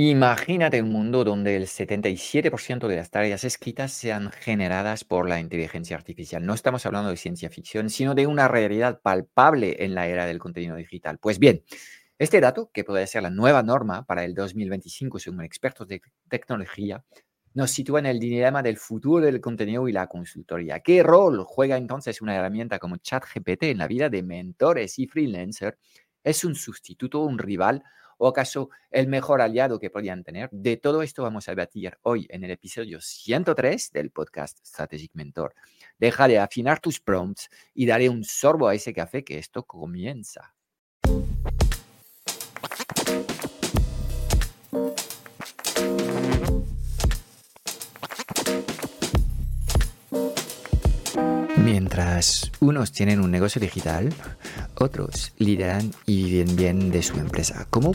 Imagínate un mundo donde el 77% de las tareas escritas sean generadas por la inteligencia artificial. No estamos hablando de ciencia ficción, sino de una realidad palpable en la era del contenido digital. Pues bien, este dato, que puede ser la nueva norma para el 2025 según expertos de tecnología, nos sitúa en el dilema del futuro del contenido y la consultoría. ¿Qué rol juega entonces una herramienta como ChatGPT en la vida de mentores y freelancers? ¿Es un sustituto, un rival o acaso el mejor aliado que podrían tener? De todo esto vamos a debatir hoy en el episodio 103 del podcast Strategic Mentor. Deja de afinar tus prompts y daré un sorbo a ese café que esto comienza. Mientras unos tienen un negocio digital, otros lideran y viven bien de su empresa. ¿Cómo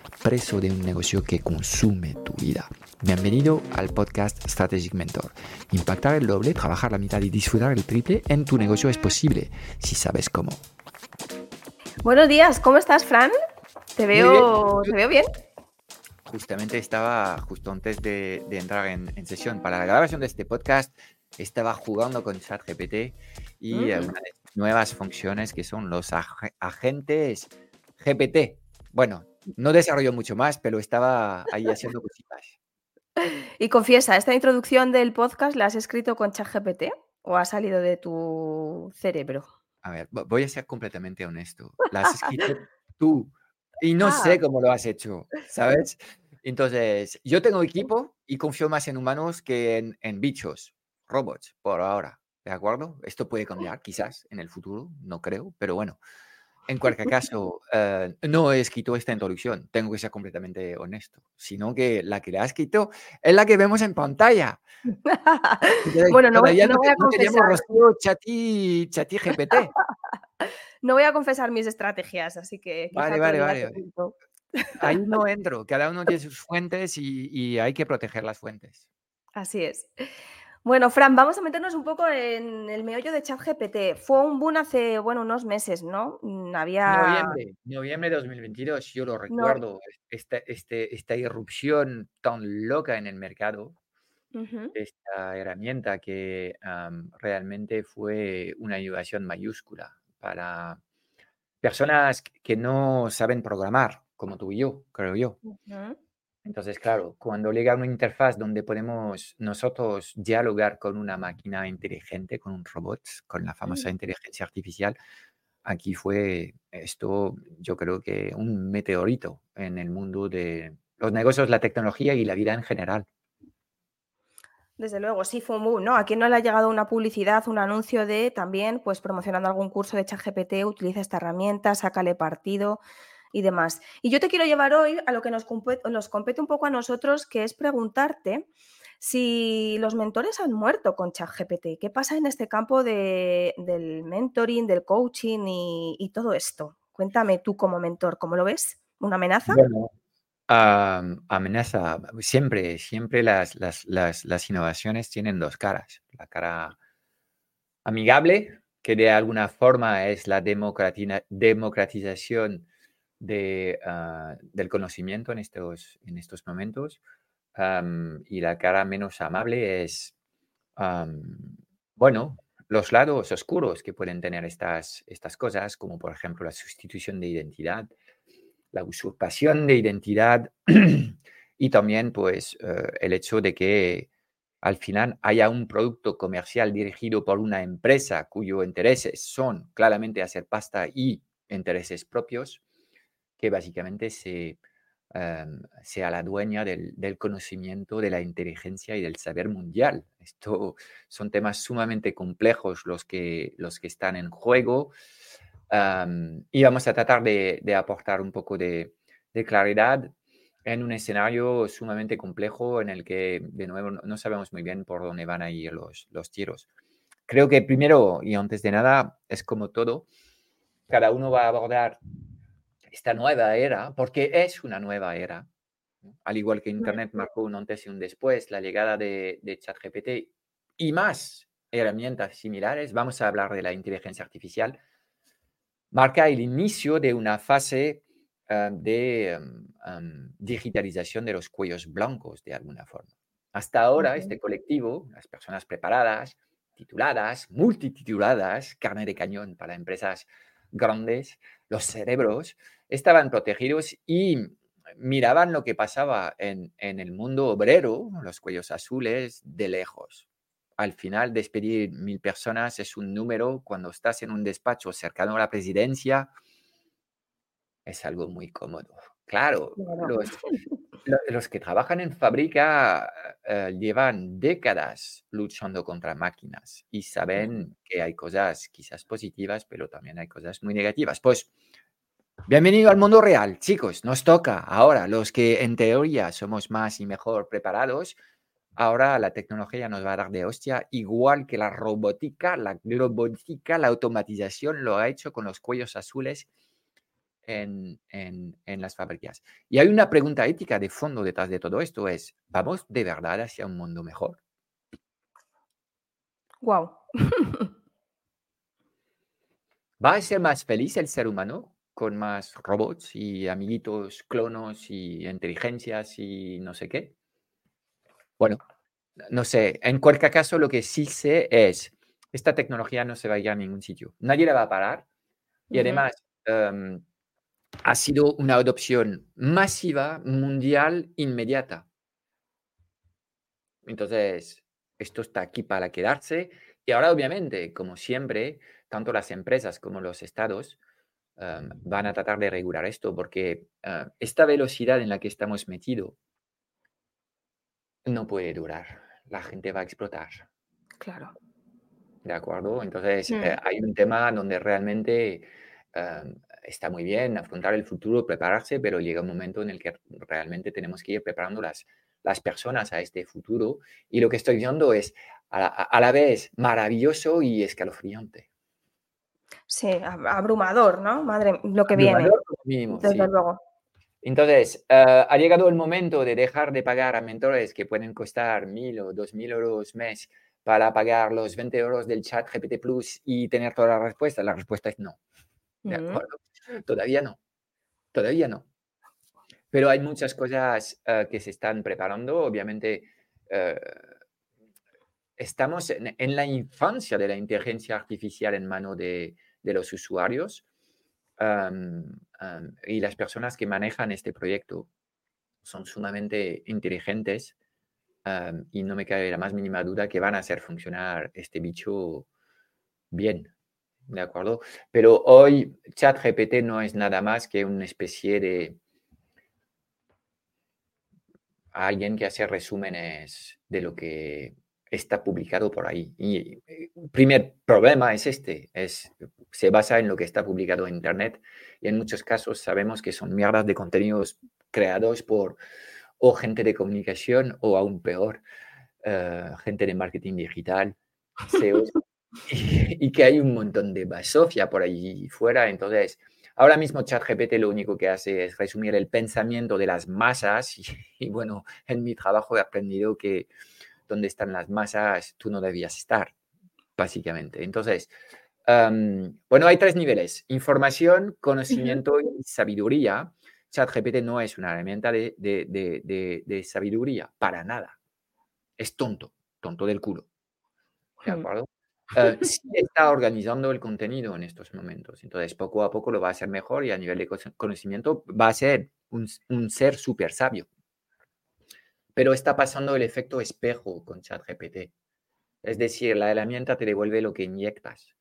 preso de un negocio que consume tu vida. Bienvenido al podcast Strategic Mentor. Impactar el doble, trabajar la mitad y disfrutar el triple en tu negocio es posible si sabes cómo. Buenos días, ¿cómo estás, Fran? Te veo, ¿te veo bien. Justamente estaba, justo antes de, entrar en, sesión para la grabación de este podcast, estaba jugando con ChatGPT y mm. algunas nuevas funciones que son los agentes GPT. Bueno, no desarrolló mucho más, pero estaba ahí haciendo cositas. Y confiesa, ¿esta introducción del podcast la has escrito con ChatGPT o ha salido de tu cerebro? A ver, voy a ser completamente honesto. La has escrito tú y no sé ah. cómo lo has hecho, ¿sabes? Entonces, yo tengo equipo y confío más en humanos que en, en bichos, robots, por ahora. ¿De acuerdo? Esto puede cambiar quizás en el futuro, no creo, pero bueno. En cualquier caso, eh, no he escrito esta introducción, tengo que ser completamente honesto, sino que la que le ha escrito es la que vemos en pantalla. bueno, no, voy, no voy a confesar. Chati, chati GPT. no voy a confesar mis estrategias, así que... Vale, vale, vale. Ahí no entro, cada uno tiene sus fuentes y, y hay que proteger las fuentes. Así es. Bueno, Fran, vamos a meternos un poco en el meollo de ChatGPT. Fue un boom hace, bueno, unos meses, ¿no? Mm, había... Noviembre, noviembre de 2022, yo lo recuerdo, esta, este, esta irrupción tan loca en el mercado, esta herramienta que realmente fue una innovación mayúscula para personas que no saben programar, como tú y yo, creo yo. Entonces, claro, cuando llega una interfaz donde podemos nosotros dialogar con una máquina inteligente, con un robot, con la famosa mm. inteligencia artificial, aquí fue esto, yo creo que un meteorito en el mundo de los negocios, la tecnología y la vida en general. Desde luego, sí, fue un boom, ¿no? ¿A quién no le ha llegado una publicidad, un anuncio de también, pues promocionando algún curso de ChatGPT, utiliza esta herramienta, sácale partido? Y demás. Y yo te quiero llevar hoy a lo que nos compete, nos compete un poco a nosotros, que es preguntarte si los mentores han muerto con ChatGPT. ¿Qué pasa en este campo de, del mentoring, del coaching y, todo esto? Cuéntame tú como mentor, ¿cómo lo ves? ¿Una amenaza? Amenaza. Siempre, siempre las, las, las innovaciones tienen dos caras. La cara amigable, que de alguna forma es la democratización de, ah, del conocimiento en estos, en estos momentos. y la cara menos amable es, bueno, los lados oscuros que pueden tener estas, estas cosas, como por ejemplo la sustitución de identidad, la usurpación de identidad y también pues eh, el hecho de que al final haya un producto comercial dirigido por una empresa cuyos intereses son claramente hacer pasta y intereses propios, que básicamente se, em, sea la dueña del, conocimiento, de la inteligencia y del saber mundial. Esto son temas sumamente complejos los que, los que están en juego em, y vamos a tratar de, aportar un poco de, claridad en un escenario sumamente complejo en el que, de nuevo, no sabemos muy bien por dónde van a ir los, los tiros. Creo que primero y antes de nada, es como todo, cada uno va a abordar esta nueva era, porque es una nueva era, al igual que Internet marcó un antes y un después, la llegada de, de ChatGPT y más herramientas similares, vamos a hablar de la inteligencia artificial, marca el inicio de una fase eh, de em, em, digitalización de los cuellos blancos de alguna forma. Hasta ahora, este colectivo, las personas preparadas, tituladas, multitituladas, carne de cañón para empresas grandes, los cerebros, estaban protegidos y miraban lo que pasaba en, en el mundo obrero, los cuellos azules, de lejos al final despedir mil personas es un número cuando estás en un despacho cercano a la presidencia, es algo muy cómodo. Claro, los, que trabajan en fábrica eh, llevan décadas luchando contra máquinas y saben que hay cosas quizás positivas, pero también hay cosas muy negativas. Pues bienvenido al mundo real, chicos, nos toca ahora, los que en teoría somos más y mejor preparados, Ahora la tecnología nos va a dar de hostia, igual que la robótica, la robótica, la automatización lo ha hecho con los cuellos azules en, las fábricas. Y hay una pregunta ética de fondo detrás de todo esto, es, ¿vamos de verdad hacia un mundo mejor? Wow. ¿Va a ser más feliz el ser humano con más robots y amiguitos, clonos y inteligencias y no sé qué? Bueno, no sé, en cualquier caso lo que sí sé es, esta tecnología no se va a ir a ningún sitio. Nadie la va a parar y además em, ha sido una adopción masiva, mundial, inmediata. Entonces, esto está aquí para quedarse y ahora obviamente, como siempre, tanto las empresas como los estados em, van a tratar de regular esto porque eh, esta velocidad en la que estamos metidos no puede durar. La gente va a explotar. Claro. ¿De acuerdo? Entonces, Mm. eh, hay un tema donde realmente em, está muy bien afrontar el futuro, prepararse, pero llega un momento en el que realmente tenemos que ir preparando las, las personas a este futuro. Y lo que estoy viendo es a la, a la vez maravilloso y escalofriante. Sí, ab- abrumador, ¿no? Madre, lo que viene, Abrumador mínimo, desde sí. luego. Entonces, eh, ha llegado el momento de dejar de pagar a mentores que pueden costar mil o dos mil euros mes para pagar los 20 euros del chat GPT Plus y tener toda la respuesta. La respuesta es no. ¿De Mm. acuerdo? Todavía no. Todavía no. Pero hay muchas cosas eh, que se están preparando. Obviamente, eh, estamos en, la infancia de la inteligencia artificial en mano de, los usuarios. Am, am, y las personas que manejan este proyecto son sumamente inteligentes am, y no me cabe la más mínima duda que van a hacer funcionar este bicho bien. ¿De acuerdo? Pero hoy ChatGPT no es nada más que una especie de alguien que hace resúmenes de lo que está publicado por ahí. Y el primer problema es este, es, se basa en lo que está publicado en Internet y en muchos casos sabemos que son mierdas de contenidos creados por o gente de comunicación o aún peor, uh, gente de marketing digital, CEOs, y, y, que hay un montón de basofia por ahí fuera. Entonces, ahora mismo ChatGPT lo único que hace es resumir el pensamiento de las masas y, y bueno, en mi trabajo he aprendido que donde están las masas, tú no debías estar, básicamente. Entonces, um, bueno, hay tres niveles, información, conocimiento y sabiduría. ChatGPT no es una herramienta de, de, de, de, sabiduría, para nada. Es tonto, tonto del culo. ¿De acuerdo? Uh, sí está organizando el contenido en estos momentos. Entonces, poco a poco lo va a hacer mejor y a nivel de conocimiento va a ser un, un ser súper sabio pero está pasando el efecto espejo con ChatGPT. Es decir, la herramienta te devuelve lo que inyectas.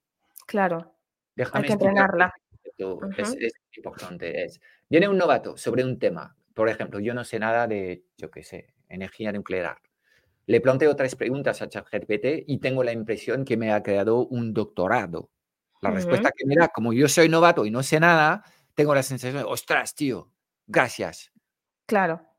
Claro. Déjame Hay que entrenarla. Uh -huh. es, es, importante. Es, viene un novato sobre un tema. Por ejemplo, yo no sé nada de, yo qué sé, energía nuclear. Le planteo tres preguntas a ChatGPT y tengo la impresión que me ha creado un doctorado. La uh -huh. respuesta que me da, como yo soy novato y no sé nada, tengo la sensación de, ostras, tío, gracias. Claro.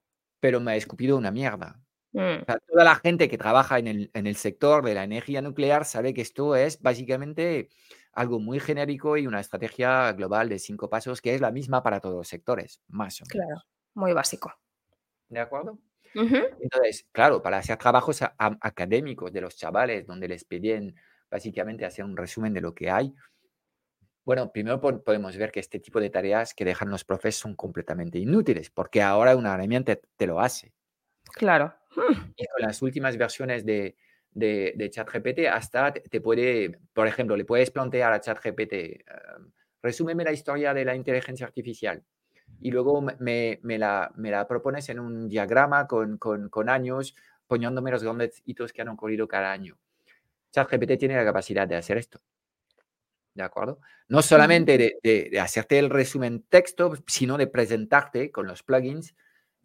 Pero me ha escupido una mierda. Mm, toda la gente que trabaja en el, en el sector de la energía nuclear sabe que esto es básicamente algo muy genérico y una estrategia global de cinco pasos que es la misma para todos los sectores, más o menos. claro, muy básico. ¿De acuerdo? Entonces, claro, para hacer trabajos a- a- académicos de los chavales, donde les piden básicamente hacer un resumen de lo que hay, bueno, primero po- podemos ver que este tipo de tareas que dejan los profes son completamente inútiles, porque ahora una herramienta te lo hace. Claro. Y con las últimas versiones de, de, de ChatGPT, hasta te, puede, por ejemplo, le puedes plantear a ChatGPT, eh, resúmeme la historia de la inteligencia artificial. Y luego me- me, me la, me la propones en un diagrama con, con, con años, poniéndome los grandes hitos que han ocurrido cada año. ChatGPT tiene la capacidad de hacer esto. ¿De acuerdo? No solamente de, de- de hacerte el resumen texto, sino de presentarte con los plugins,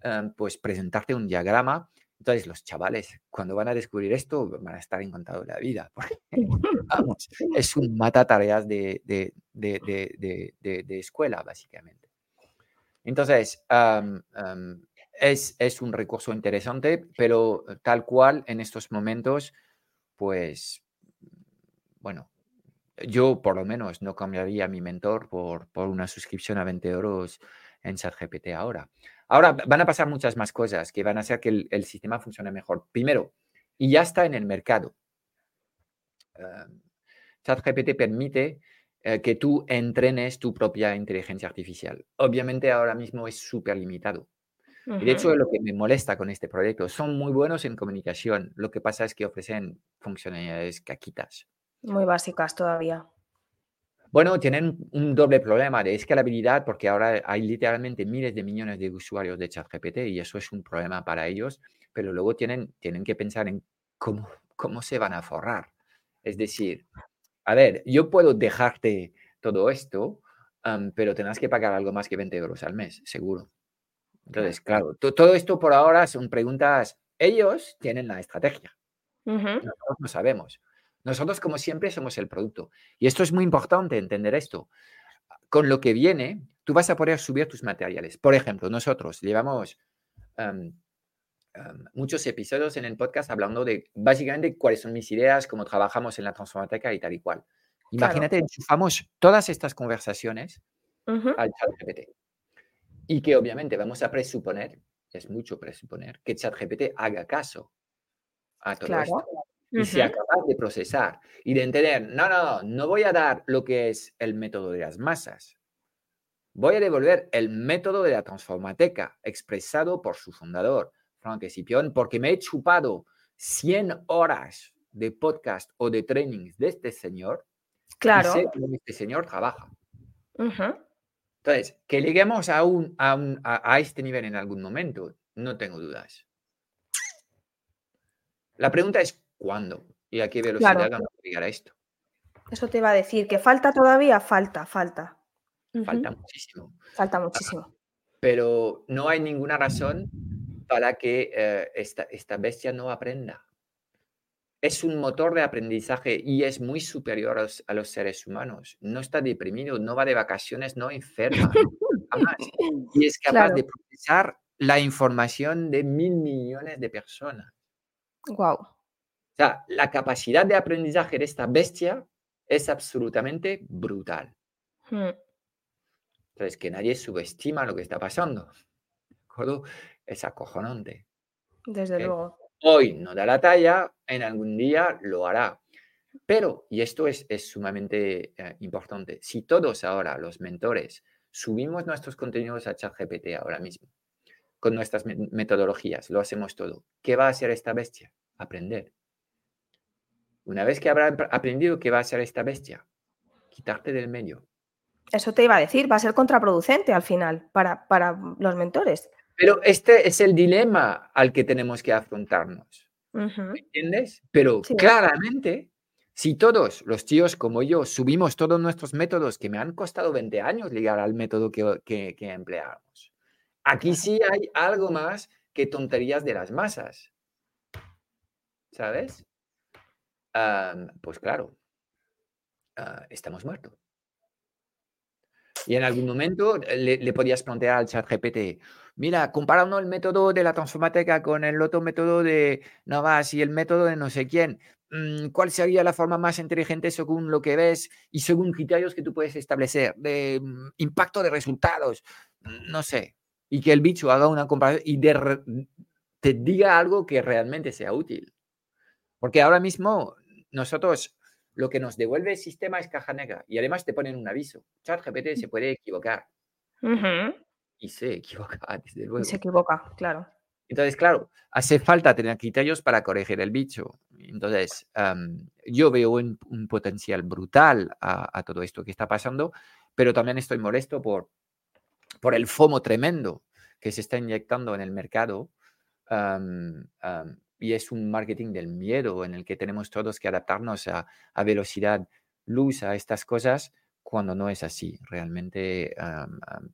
eh, pues presentarte un diagrama. Entonces, los chavales, cuando van a descubrir esto, van a estar encantados de la vida. Porque, vamos, es un mata tareas de, de, de, de- de- de- de escuela, básicamente. Entonces, am, es, es un recurso interesante, pero tal cual en estos momentos, pues, bueno, yo por lo menos no cambiaría mi mentor por, por una suscripción a 20 euros en ChatGPT ahora. Ahora van a pasar muchas más cosas que van a hacer que el, el sistema funcione mejor. Primero, y ya está en el mercado. eh, ChatGPT permite eh, que tú entrenes tu propia inteligencia artificial. Obviamente ahora mismo es súper limitado. Y de hecho, lo que me molesta con este proyecto, son muy buenos en comunicación. Lo que pasa es que ofrecen funcionalidades caquitas. Muy básicas todavía. Bueno, tienen un doble problema de escalabilidad porque ahora hay literalmente miles de millones de usuarios de ChatGPT y eso es un problema para ellos, pero luego tienen, tienen que pensar en cómo, cómo se van a forrar. Es decir, a ver, yo puedo dejarte todo esto, pero tendrás que pagar algo más que 20 euros al mes, seguro. Entonces, claro, to- todo esto por ahora son preguntas. Ellos tienen la estrategia. Nosotros no sabemos. Nosotros, como siempre, somos el producto. Y esto es muy importante entender esto. Con lo que viene, tú vas a poder subir tus materiales. Por ejemplo, nosotros llevamos am, am, muchos episodios en el podcast hablando de básicamente cuáles son mis ideas, cómo trabajamos en la transformateca y tal y cual. Imagínate, enchufamos todas estas conversaciones al ChatGPT. Y que obviamente vamos a presuponer, es mucho presuponer, que ChatGPT haga caso a todo Claro. esto y sea Ujú, capaz de procesar y de entender, no, no, no voy a dar lo que es el método de las masas. Voy a devolver el método de la transformateca expresado por su fundador, Frank Escipión, porque me he chupado 100 horas de podcast o de trainings de este señor y Claro. sé cómo este señor trabaja. Entonces, que lleguemos a, un, a, un- a- a este nivel en algún momento, no tengo dudas. La pregunta es cuándo y a qué velocidad Claro. vamos a llegar a esto. Eso te iba a decir, que falta todavía, falta, falta. Falta muchísimo. Falta muchísimo. Pero no hay ninguna razón para que eh, esta, esta bestia no aprenda. Es un motor de aprendizaje y es muy superior a los, a los seres humanos. No está deprimido, no va de vacaciones, no enferma. jamás. Y es capaz Claro. de procesar la información de mil millones de personas. Guau. O sea, la capacidad de aprendizaje de esta bestia es absolutamente brutal. Mm, Entonces, que nadie subestima lo que está pasando. ¿De acuerdo? Es acojonante. Desde luego. Hoy no da la talla, en algún día lo hará. Pero, y esto es, es sumamente eh, importante, si todos ahora, los mentores, subimos nuestros contenidos a ChatGPT ahora mismo, con nuestras me- metodologías, lo hacemos todo, ¿qué va a hacer esta bestia? Aprender. Una vez que habrá ap- aprendido, ¿qué va a hacer esta bestia? Quitarte del medio. Eso te iba a decir, va a ser contraproducente al final para, para los mentores. Pero este es el dilema al que tenemos que afrontarnos. ¿Me entiendes? Pero Sí. claramente, si todos los tíos como yo subimos todos nuestros métodos que me han costado 20 años llegar al método que, que, que empleamos, aquí sí hay algo más que tonterías de las masas. ¿Sabes? Pues claro, ah, estamos muertos. Y en algún momento eh, le, le podías plantear al chat GPT, mira, comparando el método de la transformateca con el otro método de Navas y el método de no sé quién, mm, ¿cuál sería la forma más inteligente según lo que ves y según criterios que tú puedes establecer de mm, impacto de resultados? Mm, no sé. Y que el bicho haga una comparación y te diga algo que realmente sea útil. Porque ahora mismo nosotros lo que nos devuelve el sistema es caja negra y además te ponen un aviso. ChatGPT se puede equivocar. Y se equivoca, desde luego. Y se equivoca, claro. Entonces, claro, hace falta tener criterios para corregir el bicho. Entonces, yo veo un, potencial brutal a, todo esto que está pasando, pero también estoy molesto por, por el FOMO tremendo que se está inyectando en el mercado. Y es un marketing del miedo en el que tenemos todos que adaptarnos a, a velocidad luz a estas cosas cuando no es así. Realmente,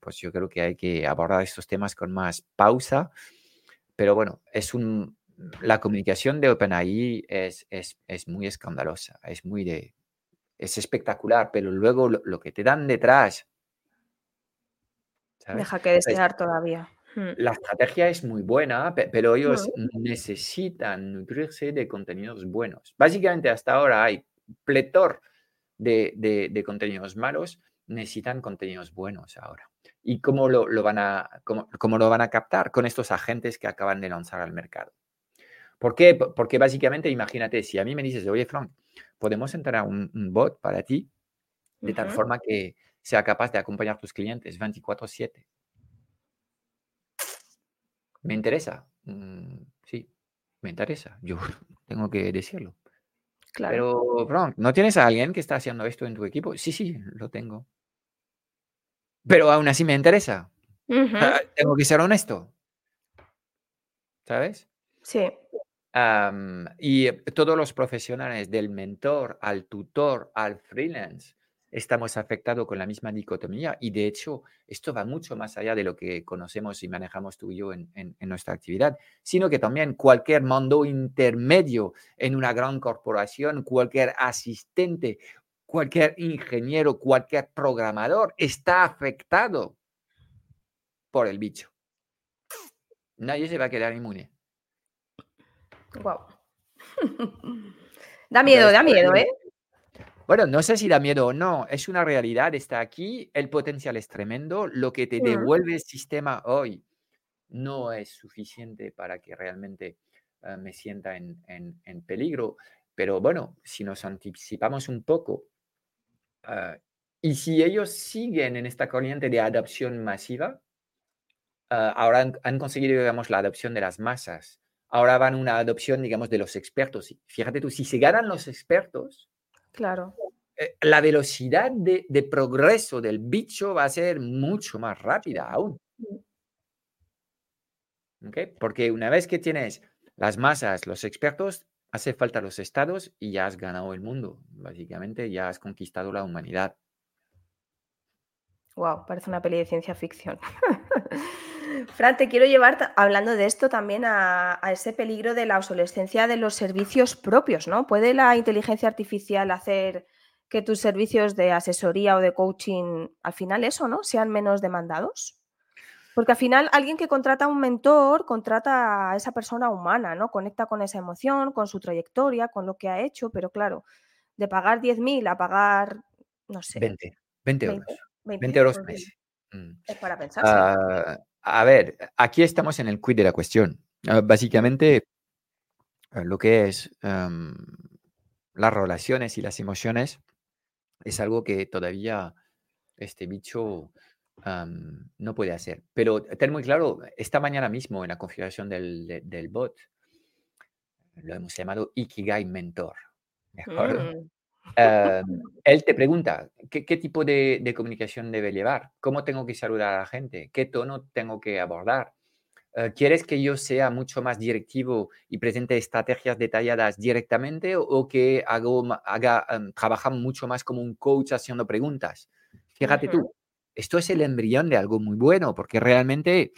pues yo creo que hay que abordar estos temas con más pausa. Pero bueno, es un, la comunicación de OpenAI es, es, es muy escandalosa, es muy de, es espectacular, pero luego lo, que te dan detrás. Deja que desear todavía. Hmm. La estrategia es muy buena, pero ellos necesitan nutrirse de contenidos buenos. Básicamente hasta ahora hay pletor de, contenidos malos, necesitan contenidos buenos ahora. ¿Y cómo lo, van a, cómo, lo van a captar? Con estos agentes que acaban de lanzar al mercado. ¿Por qué? Porque básicamente, imagínate, si a mí me dices, oye, Frank, podemos entrar a un, bot para ti de tal forma que sea capaz de acompañar a tus clientes 24/7. ¿Me interesa? Mm, sí, me interesa. Yo tengo que decirlo. Pero, Frank, ¿no tienes a alguien que está haciendo esto en tu equipo? Sí, sí, lo tengo. Pero aún así me interesa. Tengo que ser honesto. ¿Sabes? Sí. y todos los profesionales, del mentor al tutor al freelance, estamos afectados con la misma dicotomía y de hecho esto va mucho más allá de lo que conocemos y manejamos tú y yo en, nuestra actividad, sino que también cualquier mando intermedio en una gran corporación, cualquier asistente, cualquier ingeniero, cualquier programador está afectado por el bicho. Nadie se va a quedar inmune. Wow. da miedo, da miedo, ¿eh? Bueno, no sé si da miedo o no, es una realidad, está aquí, el potencial es tremendo, lo que te devuelve el sistema hoy no es suficiente para que realmente eh, me sienta en, peligro, pero bueno, si nos anticipamos un poco eh, y si ellos siguen en esta corriente de adopción masiva, eh, ahora han, conseguido, digamos, la adopción de las masas, ahora van una adopción, digamos, de los expertos. Fíjate tú, si se ganan los expertos, Claro. Eh, la velocidad de, progreso del bicho va a ser mucho más rápida aún. Porque una vez que tienes las masas, los expertos, hace falta los estados y ya has ganado el mundo. Básicamente ya has conquistado la humanidad. Wow, parece una peli de ciencia ficción. Fran, te quiero llevar hablando de esto también a, ese peligro de la obsolescencia de los servicios propios, ¿no? ¿Puede la inteligencia artificial hacer que tus servicios de asesoría o de coaching, al final eso, ¿no? Sean menos demandados? Porque al final alguien que contrata a un mentor contrata a esa persona humana, ¿no? Conecta con esa emoción, con su trayectoria, con lo que ha hecho, pero claro, de pagar 10.000 a pagar, no sé. 20, 20 euros. 20, euros pues mes. Mm. Es para pensar. Ah, a ver, aquí estamos en el quid de la cuestión. Ah, básicamente, ah, lo que es em, las relaciones y las emociones es algo que todavía este bicho no puede hacer. Pero ten muy claro, esta mañana mismo en la configuración del, del bot, lo hemos llamado Ikigai Mentor. ¿De. Em, él te pregunta, ¿qué, tipo de, comunicación debe llevar? ¿Cómo tengo que saludar a la gente? ¿Qué tono tengo que abordar? Eh, ¿Quieres que yo sea mucho más directivo y presente estrategias detalladas directamente o, que hago, haga, um, trabaja mucho más como un coach haciendo preguntas? Fíjate tú, esto es el embrión de algo muy bueno porque realmente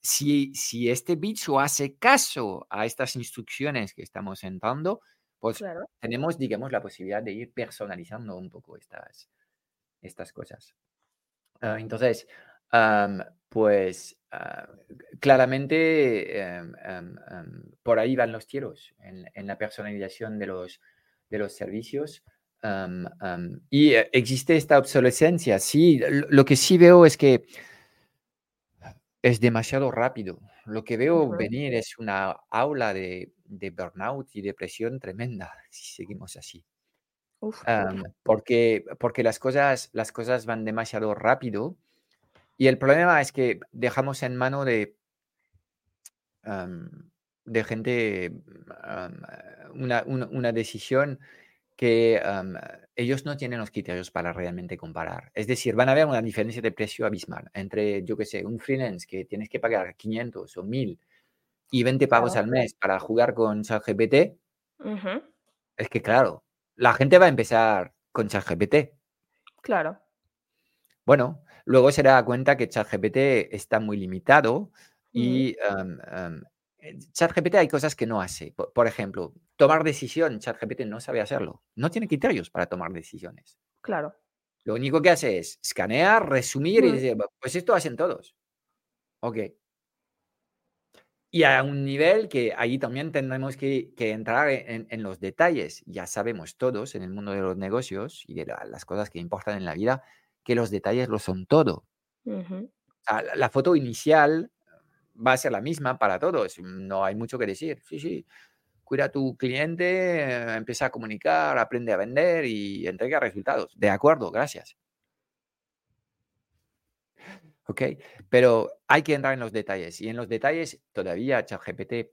si, si este bicho hace caso a estas instrucciones que estamos entrando, pues tenemos, digamos, la posibilidad de ir personalizando un poco estas, estas cosas. Ah, entonces, pues ah, claramente em, em, em, por ahí van los tiros en, la personalización de los, de los servicios. y eh, existe esta obsolescencia. Sí, lo que sí veo es que es demasiado rápido. Lo que veo venir es una aula de, de, burnout y depresión tremenda si seguimos así. porque, porque las, cosas, las cosas van demasiado rápido y el problema es que dejamos en mano de, de gente una, una, decisión que ellos no tienen los criterios para realmente comparar. Es decir, van a haber una diferencia de precio abismal entre, yo qué sé, un freelance que tienes que pagar 500 o 1000 y 20 pagos al mes para jugar con ChatGPT. Es que, claro, la gente va a empezar con ChatGPT. Claro. Bueno, luego se da cuenta que ChatGPT está muy limitado mm. y ChatGPT hay cosas que no hace. Por, ejemplo, tomar decisión, ChatGPT no sabe hacerlo. No tiene criterios para tomar decisiones. Claro. Lo único que hace es escanear, resumir y mm. decir, pues esto hacen todos. Ok. Y a un nivel que ahí también tendremos que, entrar en, los detalles. Ya sabemos todos en el mundo de los negocios y de las cosas que importan en la vida que los detalles lo son todo. la, foto inicial va a ser la misma para todos, no hay mucho que decir. Sí, sí, cuida a tu cliente, empieza a comunicar, aprende a vender y entrega resultados. De acuerdo, gracias. ¿Ok? Pero hay que entrar en los detalles y en los detalles todavía ChatGPT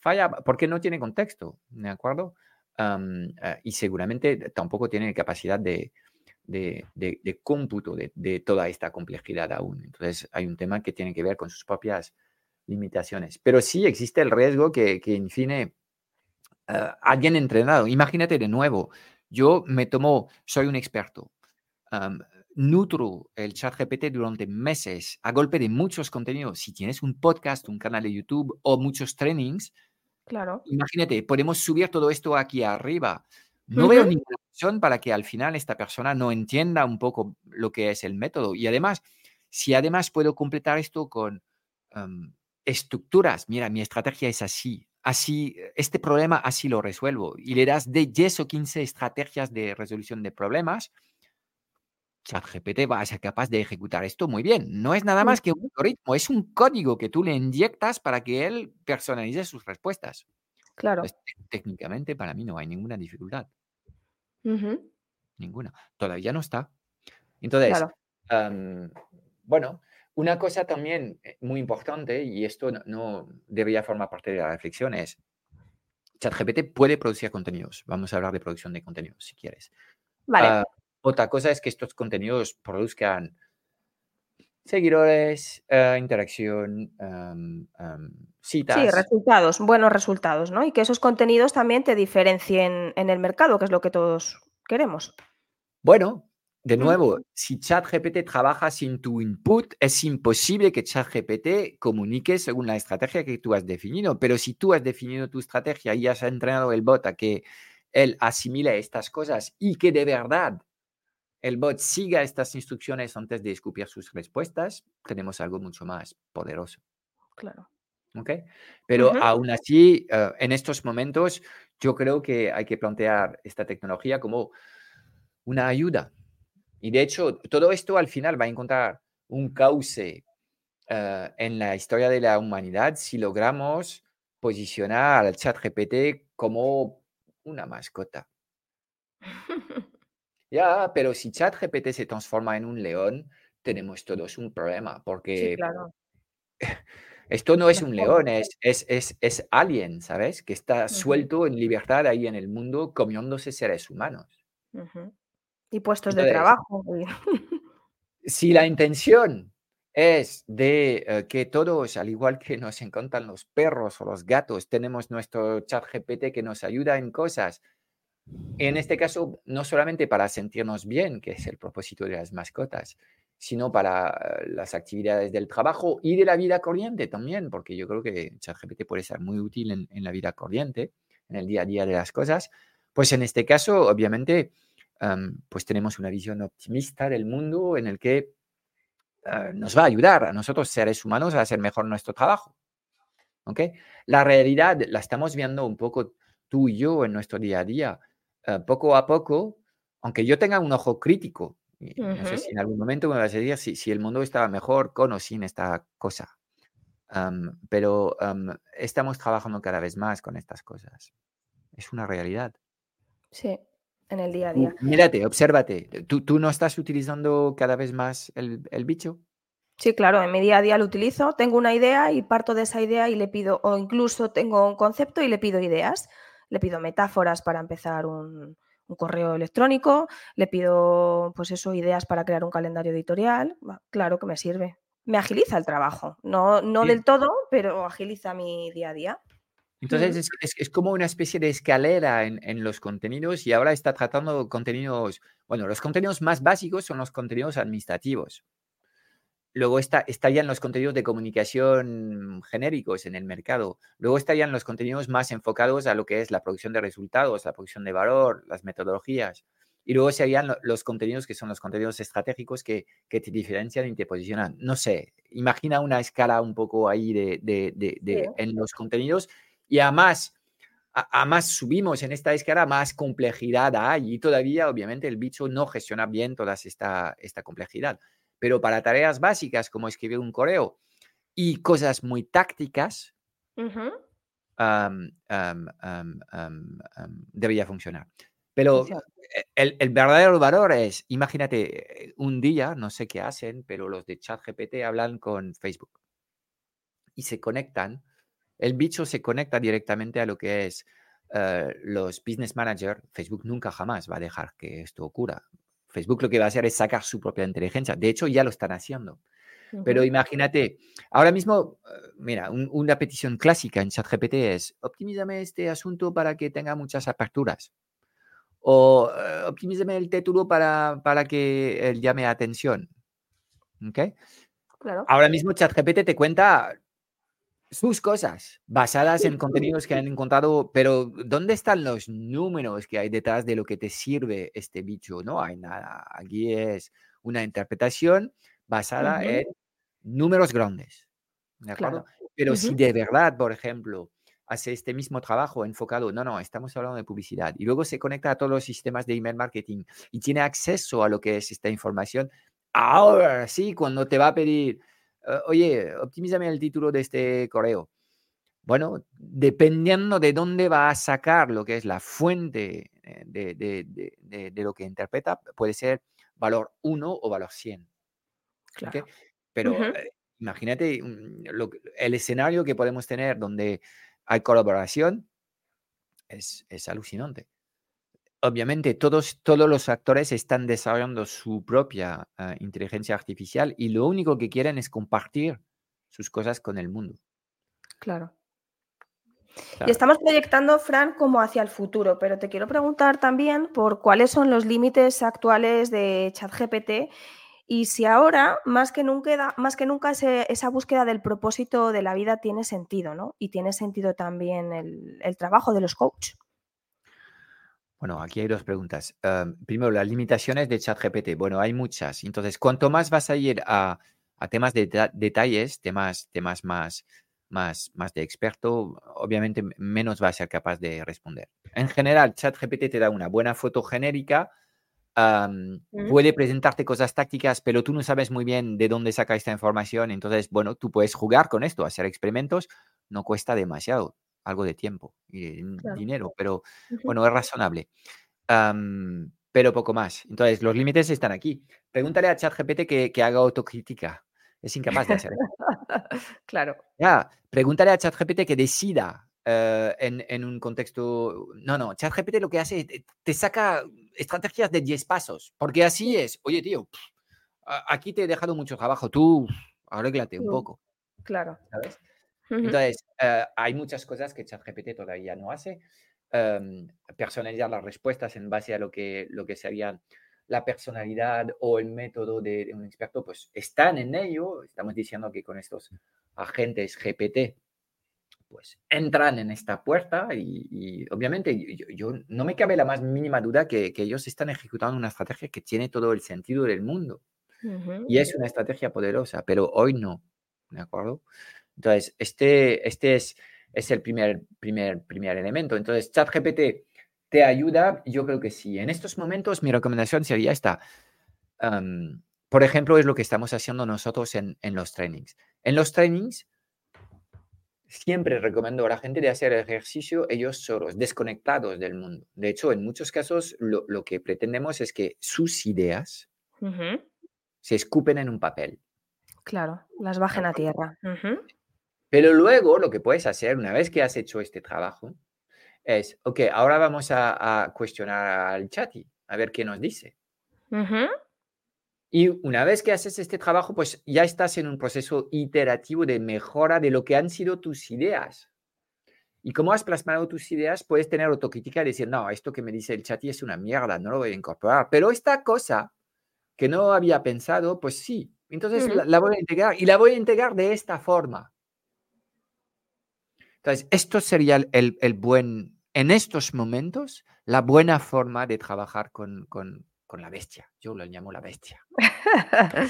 falla porque no tiene contexto, ¿de acuerdo? Eh, y seguramente tampoco tiene capacidad de, de, cómputo de, toda esta complejidad aún. Entonces hay un tema que tiene que ver con sus propias limitaciones. Pero sí existe el riesgo que, que en fin, eh, alguien entrenado, imagínate de nuevo, yo me tomo, soy un experto, nutro el chat GPT durante meses a golpe de muchos contenidos. Si tienes un podcast, un canal de YouTube o muchos trainings, claro. imagínate, podemos subir todo esto aquí arriba. No veo ninguna razón para que al final esta persona no entienda un poco lo que es el método. Y además, si además puedo completar esto con estructuras, mira, mi estrategia es así, así, este problema así lo resuelvo, y le das de 10 o 15 estrategias de resolución de problemas, ChatGPT va a ser capaz de ejecutar esto muy bien. No es nada más que un algoritmo, es un código que tú le inyectas para que él personalice sus respuestas. Claro. técnicamente para mí no hay ninguna dificultad. Ninguna. Todavía no está. Entonces, bueno, una cosa también eh, muy importante, y esto no, debería formar parte de la reflexión, es ChatGPT puede producir contenidos. Vamos a hablar de producción de contenidos, si quieres. Vale. Ah, otra cosa es que estos contenidos produzcan seguidores, eh, interacción, citas. Sí, resultados, buenos resultados, ¿no? Y que esos contenidos también te diferencien en el mercado, que es lo que todos queremos. Bueno, de nuevo, si ChatGPT trabaja sin tu input, es imposible que ChatGPT comunique según la estrategia que tú has definido. Pero si tú has definido tu estrategia y has entrenado el bot a que él asimile estas cosas y que de verdad el bot siga estas instrucciones antes de escupir sus respuestas, tenemos algo mucho más poderoso. Claro. ¿Ok? Pero aún así, eh, en estos momentos, yo creo que hay que plantear esta tecnología como una ayuda. Y de hecho, todo esto al final va a encontrar un cauce eh, en la historia de la humanidad si logramos posicionar al chat GPT como una mascota. Ya, pero si ChatGPT se transforma en un león, tenemos todos un problema, porque esto no es un león, es, es, es, es alguien, ¿sabes? Que está suelto en libertad ahí en el mundo comiéndose seres humanos. Y puestos de trabajo. si la intención es de eh, que todos, al igual que nos encantan los perros o los gatos, tenemos nuestro chat GPT que nos ayuda en cosas en este caso, no solamente para sentirnos bien, que es el propósito de las mascotas, sino para las actividades del trabajo y de la vida corriente también, porque yo creo que ChatGPT puede ser muy útil en, la vida corriente, en el día a día de las cosas. Pues en este caso, obviamente, pues tenemos una visión optimista del mundo en el que eh, nos va a ayudar a nosotros, seres humanos, a hacer mejor nuestro trabajo. ¿Ok? La realidad la estamos viendo un poco tú y yo en nuestro día a día. Eh, poco a poco, aunque yo tenga un ojo crítico, no sé si en algún momento me vas a decir si, si el mundo estaba mejor con o sin esta cosa. pero estamos trabajando cada vez más con estas cosas. Es una realidad. Sí, en el día a día. mírate, obsérvate. ¿Tú, ¿Tú, no estás utilizando cada vez más el, el, bicho? Sí, claro, en mi día a día lo utilizo. Tengo una idea y parto de esa idea y le pido, o incluso tengo un concepto y le pido ideas. Le pido metáforas para empezar un, un correo electrónico, le pido, pues eso, ideas para crear un calendario editorial. Claro que me sirve. Me agiliza el trabajo. No, no del todo, pero agiliza mi día a día. Entonces es, como una especie de escalera en, los contenidos y ahora está tratando contenidos, bueno, los contenidos más básicos son los contenidos administrativos. Luego está, estarían los contenidos de comunicación genéricos en el mercado. Luego estarían los contenidos más enfocados a lo que es la producción de resultados, la producción de valor, las metodologías. Y luego serían los contenidos que son los contenidos estratégicos que, te diferencian y te posicionan. No sé, imagina una escala un poco ahí de, en los contenidos y además, a, más subimos en esta escala, más complejidad hay y todavía, obviamente, el bicho no gestiona bien toda esta, esta complejidad. Pero para tareas básicas como escribir un correo y cosas muy tácticas, debería funcionar. Pero e, el, el, verdadero valor es, imagínate, un día, no sé qué hacen, pero los de ChatGPT hablan con Facebook y se conectan el bicho se conecta directamente a lo que es eh, los business managers. Facebook nunca jamás va a dejar que esto ocurra. Facebook lo que va a hacer es sacar su propia inteligencia. De hecho, ya lo están haciendo. Pero imagínate, ahora mismo, eh, mira, una petición clásica en ChatGPT es, optimízame este asunto para que tenga muchas aperturas. O uh, optimízame el título para, para que él llame atención. ¿Ok? Claro. Ahora mismo ChatGPT te cuenta sus cosas basadas en contenidos que han encontrado, pero ¿dónde están los números que hay detrás de lo que te sirve este bicho? No hay nada. Aquí es una interpretación basada en números grandes. ¿De acuerdo? Pero si de verdad, por ejemplo, hace este mismo trabajo enfocado, no, no, estamos hablando de publicidad, y luego se conecta a todos los sistemas de email marketing y tiene acceso a lo que es esta información, ahora sí, cuando te va a pedir oye, optimízame el título de este correo. Bueno, dependiendo de dónde va a sacar lo que es la fuente eh, de, lo que interpreta, puede ser valor 1 o valor 100. Pero eh, imagínate el escenario que podemos tener donde hay colaboración, es, es alucinante obviamente todos, todos los actores están desarrollando su propia ah, inteligencia artificial y lo único que quieren es compartir sus cosas con el mundo. Claro. Y estamos proyectando, Fran, como hacia el futuro, pero te quiero preguntar también por cuáles son los límites actuales de ChatGPT y si ahora, más que nunca, más que nunca esa búsqueda del propósito de la vida tiene sentido, ¿no? Y tiene sentido también el, el trabajo de los coaches. Bueno, aquí hay dos preguntas. primero, las limitaciones de ChatGPT. Bueno, hay muchas. Entonces, cuanto más vas a ir a, temas de detalles, temas, temas más, más, más de experto, obviamente menos va a ser capaz de responder. En general, ChatGPT te da una buena foto genérica, puede presentarte cosas tácticas, pero tú no sabes muy bien de dónde saca esta información. Entonces, bueno, tú puedes jugar con esto, hacer experimentos, no cuesta demasiado algo de tiempo y dinero, pero bueno, es razonable. pero poco más. Entonces, los límites están aquí. Pregúntale a ChatGPT que, que haga autocrítica. Es incapaz de hacerlo. claro. Ya, pregúntale a ChatGPT que decida eh, en, en, un contexto. No, no, ChatGPT lo que hace es te saca estrategias de 10 pasos, porque así es. Oye, tío, aquí te he dejado mucho trabajo, tú arréglate un poco. Claro. ¿Sabes? Entonces, eh, hay muchas cosas que ChatGPT todavía no hace. Em, personalizar las respuestas en base a lo que, lo que sería la personalidad o el método de, un experto, pues están en ello. Estamos diciendo que con estos agentes GPT, pues entran en esta puerta y, obviamente yo, no me cabe la más mínima duda que, que ellos están ejecutando una estrategia que tiene todo el sentido del mundo. Y es una estrategia poderosa, pero hoy no, ¿de acuerdo? Entonces, este, este es, es el primer, primer, primer elemento. Entonces, ChatGPT te ayuda, yo creo que sí. En estos momentos mi recomendación sería esta. por ejemplo, es lo que estamos haciendo nosotros en, en los trainings. En los trainings, siempre recomiendo a la gente de hacer ejercicio ellos solos, desconectados del mundo. De hecho, en muchos casos lo, lo que pretendemos es que sus ideas se escupen en un papel. Claro, las bajen a tierra. Pero luego lo que puedes hacer una vez que has hecho este trabajo es, ok, ahora vamos a, cuestionar al chat a ver qué nos dice. Y una vez que haces este trabajo, pues ya estás en un proceso iterativo de mejora de lo que han sido tus ideas. Y como has plasmado tus ideas, puedes tener autocrítica y decir, no, esto que me dice el chat es una mierda, no lo voy a incorporar. Pero esta cosa que no había pensado, pues sí. Entonces la, voy a integrar y la voy a integrar de esta forma. Entonces, esto sería el, el buen, en estos momentos, la buena forma de trabajar con, con, con la bestia. Yo lo llamo la bestia.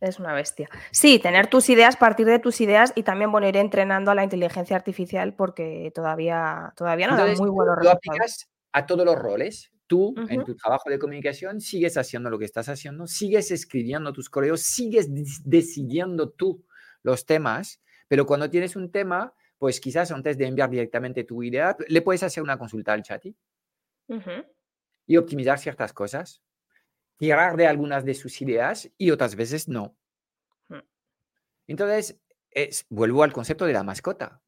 es una bestia. Sí, tener tus ideas, partir de tus ideas y también bueno, ir entrenando a la inteligencia artificial porque todavía, todavía no da muy buenos resultados. Lo aplicas a todos los roles. Tú, en tu trabajo de comunicación, sigues haciendo lo que estás haciendo, sigues escribiendo tus correos, sigues decidiendo tú los temas, pero cuando tienes un tema, pues quizás antes de enviar directamente tu idea, le puedes hacer una consulta al chat y optimizar ciertas cosas tirar de algunas de sus ideas y otras veces no. Hmm. Entonces, es, vuelvo al concepto de la mascota.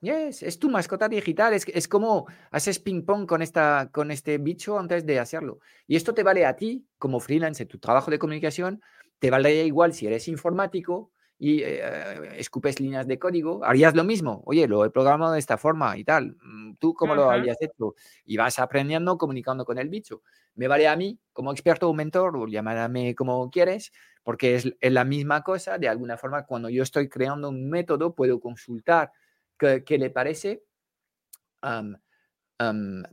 Yes, es tu mascota digital, es, es como haces ping-pong con, esta, con este bicho antes de hacerlo. Y esto te vale a ti como freelance tu trabajo de comunicación, te vale igual si eres informático y eh, escupes líneas de código, harías lo mismo. Oye, lo he programado de esta forma y tal. Mm, ¿Tú cómo lo habías hecho? Y vas aprendiendo comunicando con el bicho me vale a mí como experto o mentor, o llámame como quieres, porque es, la misma cosa. De alguna forma, cuando yo estoy creando un método, puedo consultar qué, le parece.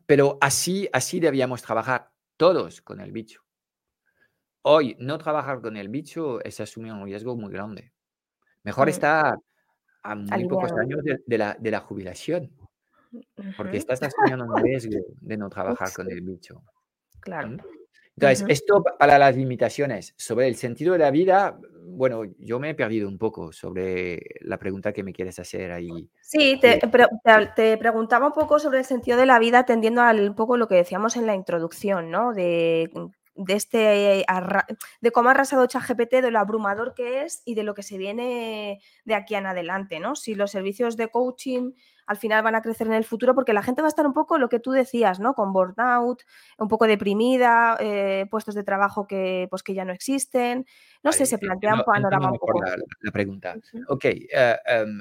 pero así, así debíamos trabajar todos con el bicho. Hoy, no trabajar con el bicho es asumir un riesgo muy grande. Mejor estar a muy pocos años de, la, de, la, jubilación, porque estás asumiendo un riesgo de no trabajar con el bicho. Claro. Entonces, esto para las limitaciones. Sobre el sentido de la vida, bueno, yo me he perdido un poco sobre la pregunta que me quieres hacer ahí. Sí, te, te, preguntaba un poco sobre el sentido de la vida, atendiendo al un poco lo que decíamos en la introducción, ¿no? De de este de cómo ha arrasado ChatGPT, de lo abrumador que es y de lo que se viene de aquí en adelante, ¿no? Si los servicios de coaching al final van a crecer en el futuro, porque la gente va a estar un poco lo que tú decías, ¿no? Con burnout, un poco deprimida, eh, puestos de trabajo que, pues, que ya no existen. No sé, se plantea un panorama un poco. La, pregunta. Ok. Eh, em,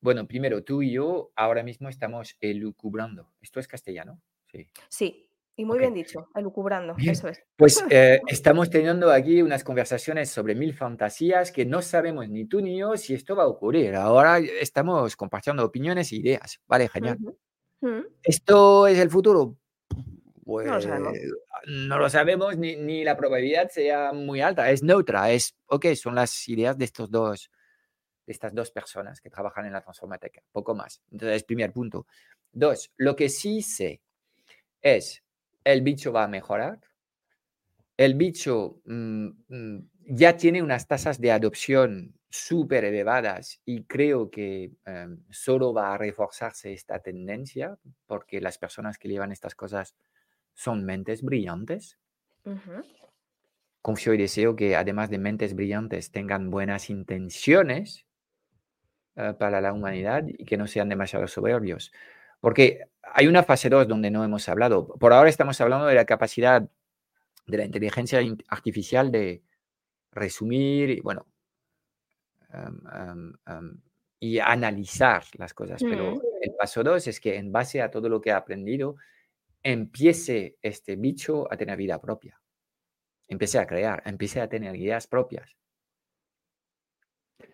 bueno, primero, tú y yo ahora mismo estamos elucubrando. ¿Esto es castellano? Sí. Sí, y muy bien dicho, elucubrando, eso es. Pues eh, estamos teniendo aquí unas conversaciones sobre mil fantasías que no sabemos ni tú ni yo si esto va a ocurrir. Ahora estamos compartiendo opiniones e ideas. Vale, genial. ¿Esto es el futuro? Pues no lo sabemos, no lo sabemos ni, ni, la probabilidad sea muy alta, es neutra, es, ok, son las ideas de estos dos, de estas dos personas que trabajan en la transformateca, poco más. Entonces, primer punto. Dos, lo que sí sé es el bicho va a mejorar. El bicho mm, mm, ya tiene unas tasas de adopción súper elevadas y creo que em, solo va a reforzarse esta tendencia porque las personas que llevan estas cosas son mentes brillantes. Confío y deseo que además de mentes brillantes tengan buenas intenciones eh, para la humanidad y que no sean demasiado soberbios. Porque hay una fase 2 donde no hemos hablado. Por ahora estamos hablando de la capacidad de la inteligencia artificial de resumir y, bueno, y analizar las cosas. Pero mm. el paso 2 es que en base a todo lo que ha aprendido, empiece este bicho a tener vida propia. Empiece a crear, empiece a tener ideas propias.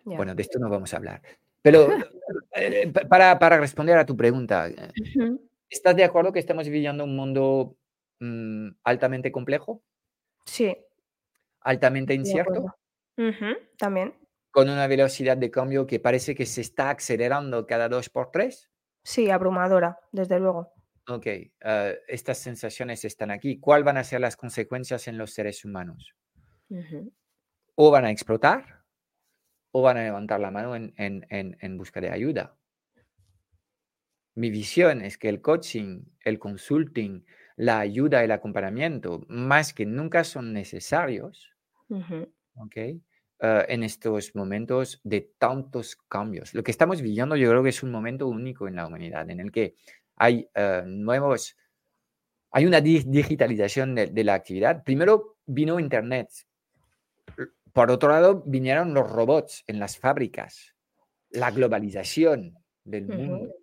Bueno, de esto no vamos a hablar. Pero para, para, responder a tu pregunta, eh, ¿estás de acuerdo que estamos viviendo un mundo mm, altamente complejo? Sí. altamente incierto. También. Con una velocidad de cambio que parece que se está acelerando cada dos por tres. Sí, abrumadora, desde luego. Ok, eh, estas sensaciones están aquí. ¿Cuáles van a ser las consecuencias en los seres humanos? O van a explotar o van a levantar la mano en, en busca de ayuda. Mi visión es que el coaching, el consulting, la ayuda, el acompañamiento, más que nunca son necesarios ¿okay? Ah, en estos momentos de tantos cambios. Lo que estamos viviendo yo creo que es un momento único en la humanidad, en el que hay ah, nuevos, hay una digitalización de, la actividad. Primero vino Internet. Por otro lado, vinieron los robots en las fábricas, la globalización del mundo.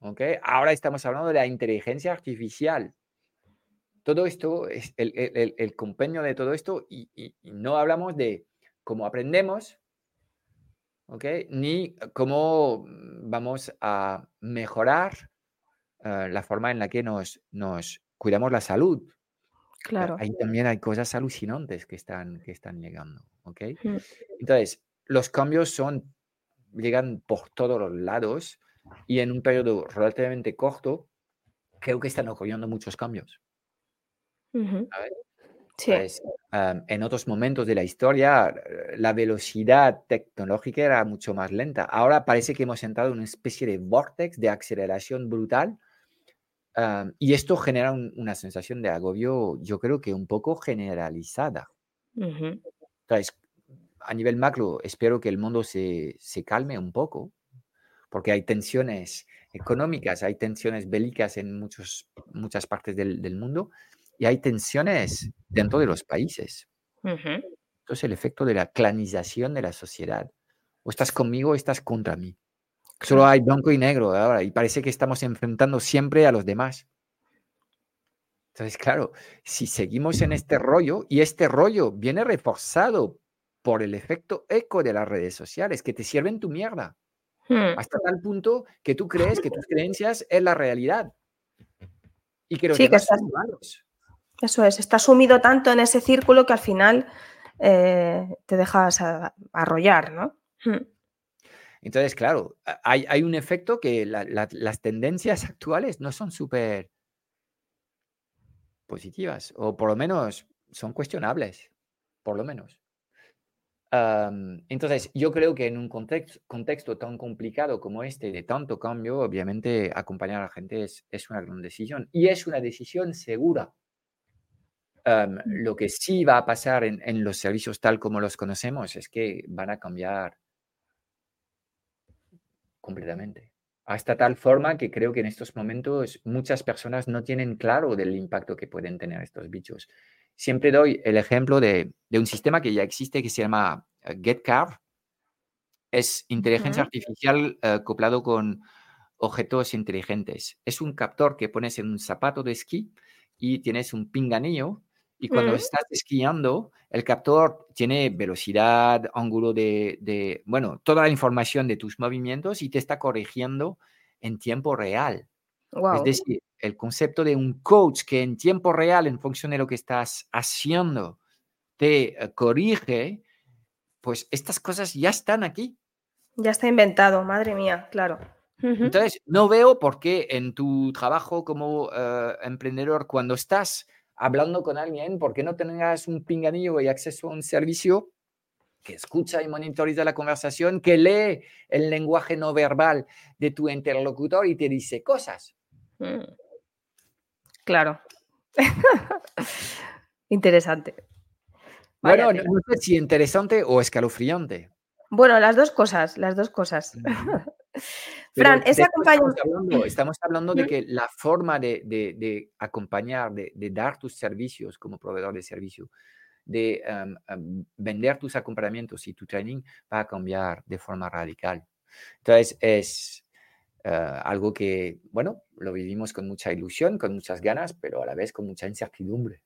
¿okay? Ahora estamos hablando de la inteligencia artificial. Todo esto es el, el, compendio de todo esto y, no hablamos de cómo aprendemos, ¿ok? Ni cómo vamos a mejorar eh, la forma en la que nos, nos cuidamos la salud. Claro. Ahí también hay cosas alucinantes que están, que están llegando, ¿ok? Entonces, los cambios son, llegan por todos los lados y en un periodo relativamente corto, creo que están ocurriendo muchos cambios. Pues, en otros momentos de la historia, la velocidad tecnológica era mucho más lenta. Ahora parece que hemos entrado en una especie de vortex de aceleración brutal. y esto genera una sensación de agobio, yo creo que un poco generalizada. Entonces, a nivel macro, espero que el mundo se, se calme un poco, porque hay tensiones económicas, hay tensiones bélicas en muchos, muchas partes del, del mundo y hay tensiones dentro de los países. Entonces el efecto de la clanización de la sociedad. O estás conmigo o estás contra mí. Solo hay blanco y negro ahora y parece que estamos enfrentando siempre a los demás. Entonces, claro, si seguimos en este rollo y este rollo viene reforzado por el efecto eco de las redes sociales que te sirven tu mierda. Hmm. Hasta tal punto que tú crees que tus creencias es la realidad. Y que los demás son malos. Eso es, estás sumido tanto en ese círculo que al final eh, te dejas arrollar, ¿no? Hmm. Entonces, claro, hay, un efecto que las tendencias actuales no son súper positivas, o por lo menos son cuestionables, por lo menos. entonces, yo creo que en un contexto, contexto, tan complicado como este, de tanto cambio, obviamente acompañar a la gente es, es una gran decisión y es una decisión segura. Mm. lo que sí va a pasar en, los servicios tal como los conocemos es que van a cambiar completamente. Hasta tal forma que creo que en estos momentos muchas personas no tienen claro del impacto que pueden tener estos bichos. Siempre doy el ejemplo de, un sistema que ya existe que se llama eh, GetCar. Es inteligencia artificial uh, acoplado con objetos inteligentes. Es un captor que pones en un zapato de esquí y tienes un pinganillo y cuando estás esquiando, el captor tiene velocidad, ángulo de, bueno, toda la información de tus movimientos y te está corrigiendo en tiempo real. Es decir, el concepto de un coach que en tiempo real, en función de lo que estás haciendo, te eh, corrige, pues estas cosas ya están aquí. Ya está inventado, madre mía, claro. Entonces, no veo por qué en tu trabajo como eh, emprendedor, cuando estás hablando con alguien, ¿por qué no tengas un pinganillo y acceso a un servicio que escucha y monitoriza la conversación, que lee el lenguaje no verbal de tu interlocutor y te dice cosas? Mm. Claro. interesante. bueno, no, sé si interesante o escalofriante. Bueno, las dos cosas, las dos cosas. Fran, ese acompañamiento. Estamos, hablando, de que la forma de, acompañar, de, dar tus servicios como proveedor de servicio, de vender tus acompañamientos y tu training va a cambiar de forma radical. Entonces, es eh, algo que, bueno, lo vivimos con mucha ilusión, con muchas ganas, pero a la vez con mucha incertidumbre.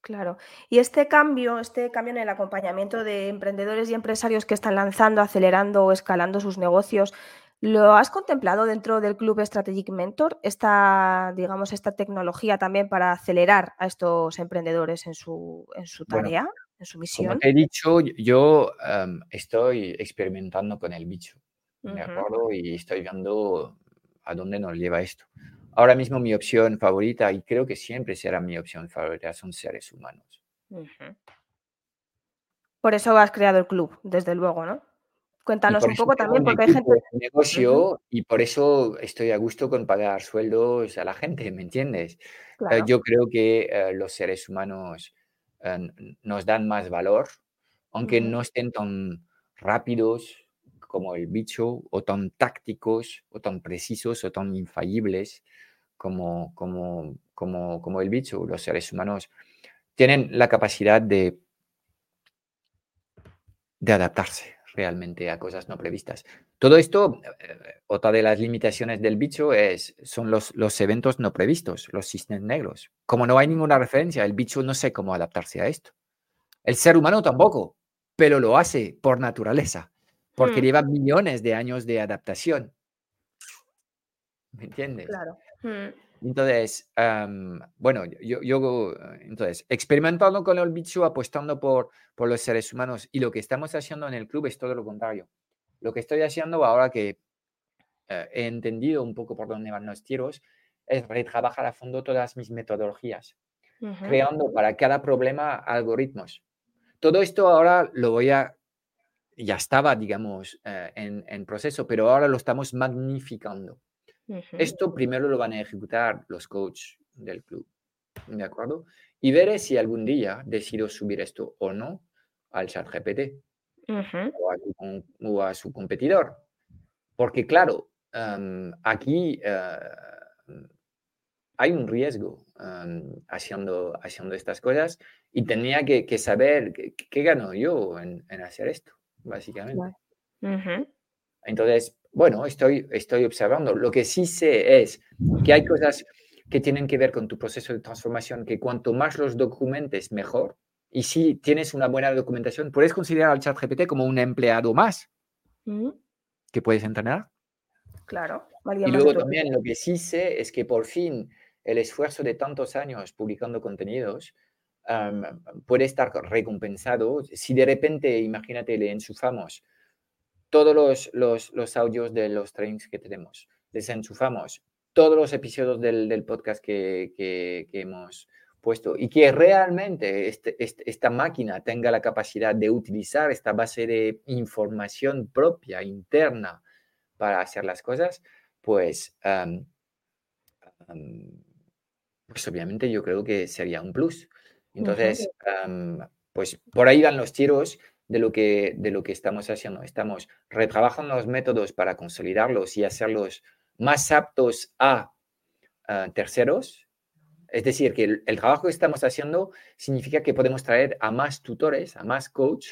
Claro. Y este cambio, este cambio en el acompañamiento de emprendedores y empresarios que están lanzando, acelerando o escalando sus negocios, ¿lo has contemplado dentro del Club Strategic Mentor, esta, digamos, esta tecnología también para acelerar a estos emprendedores en su, en su tarea? en su Como misión. te he dicho, yo em, estoy experimentando con el bicho, ¿de acuerdo? Y estoy viendo a dónde nos lleva esto. Ahora mismo mi opción favorita, y creo que siempre será mi opción favorita, son seres humanos. Por eso has creado el club, desde luego, ¿no? Cuéntanos un poco también, porque hay gente negocio y por eso estoy a gusto con pagar sueldos a la gente, ¿me entiendes? Eh, claro. yo creo que eh, los seres humanos eh, nos dan más valor, aunque no estén tan rápidos como el bicho, o tan tácticos, o tan precisos, o tan infalibles como, como, como, como el bicho. Los seres humanos tienen la capacidad de de adaptarse realmente a cosas no previstas. Todo esto, eh, otra de las limitaciones del bicho es, son los, los eventos no previstos, los cisnes negros. Como no hay ninguna referencia, el bicho no sé cómo adaptarse a esto. El ser humano tampoco, pero lo hace por naturaleza, porque mm, lleva millones de años de adaptación. ¿Me entiendes? claro. mm, Entonces, am, bueno, yo, yo, eh, entonces, experimentando con el bicho, apostando por, por los seres humanos y lo que estamos haciendo en el club es todo lo contrario. Lo que estoy haciendo ahora que eh, he entendido un poco por dónde van los tiros es retrabajar a fondo todas mis metodologías, creando para cada problema algoritmos. Todo esto ahora lo voy a, ya estaba, digamos, eh, en, en proceso, pero ahora lo estamos magnificando. Esto primero lo van a ejecutar los coaches del club, ¿de acuerdo? Y veré si algún día decido subir esto o no al chat GPT o a su, con- o a su competidor. Porque claro, em, aquí eh, hay un riesgo em, haciendo, haciendo estas cosas y tenía que, que saber qué, gano yo en, en hacer esto, básicamente. Entonces, bueno, estoy, estoy observando. Lo que sí sé es que hay cosas que tienen que ver con tu proceso de transformación, que cuanto más los documentes, mejor. Y si tienes una buena documentación, puedes considerar al chat GPT como un empleado más mm, que puedes entrenar. Claro, Y más de luego también lo que sí sé es que por fin el esfuerzo de tantos años publicando contenidos puede estar recompensado. Si de repente, imagínate, le enchufamos todos los, los, los audios de los trainings que tenemos, les enchufamos todos los episodios del, del podcast que, que- que hemos puesto y que realmente este- este- esta máquina tenga la capacidad de utilizar esta base de información propia, interna, para hacer las cosas, pues, am, pues obviamente yo creo que sería un plus. Entonces, am, pues por ahí van los tiros de lo que, de lo que estamos haciendo. Estamos retrabajando los métodos para consolidarlos y hacerlos más aptos a, terceros. Es decir, que el, el trabajo que estamos haciendo significa que podemos traer a más tutores, a más coach.